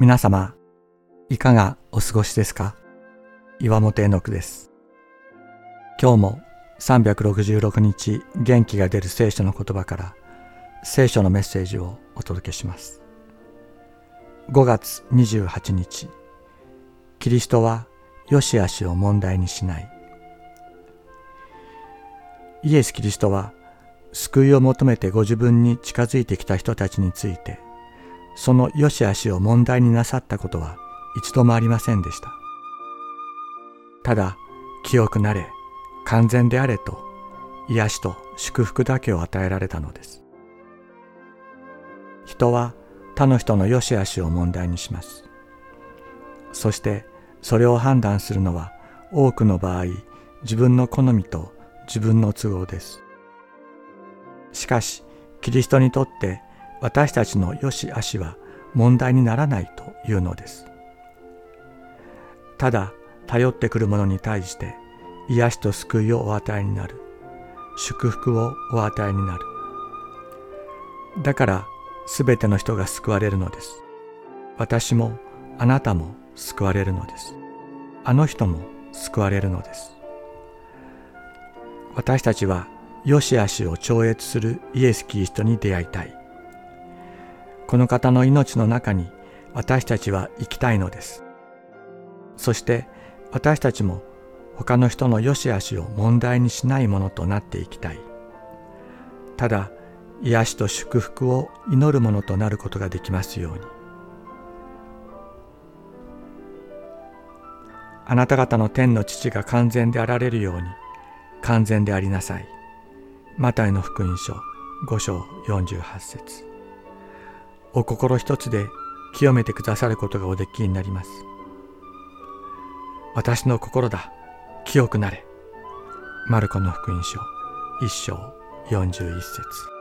皆様、いかがお過ごしですか？岩本絵の句です。今日も366日元気が出る聖書の言葉から聖書のメッセージをお届けします。5月28日、キリストは良し悪しを問題にしない。イエス・キリストは救いを求めてご自分に近づいてきた人たちについてその良し悪しを問題になさったことは一度もありませんでした。ただ、清くなれ、完全であれと、癒しと祝福だけを与えられたのです。人は他の人の良し悪しを問題にします。そしてそれを判断するのは多くの場合自分の好みと自分の都合です。しかしキリストにとって私たちの良し悪しは問題にならないというのです。ただ頼ってくる者に対して癒しと救いをお与えになる。祝福をお与えになる。だからすべての人が救われるのです。私もあなたも救われるのです。あの人も救われるのです。私たちは良し悪しを超越するイエス・キリストに出会いたい。この方の命の中に私たちは生きたいのです。そして私たちも他の人の良し悪しを問題にしないものとなっていきたい。ただ、癒しと祝福を祈るものとなることができますように。あなた方の天の父が完全であられるように完全でありなさい。マタイの福音書5章48節お心一つで清めてくださることがおできになります。私の心だ、清くなれ。マルコの福音書一章41節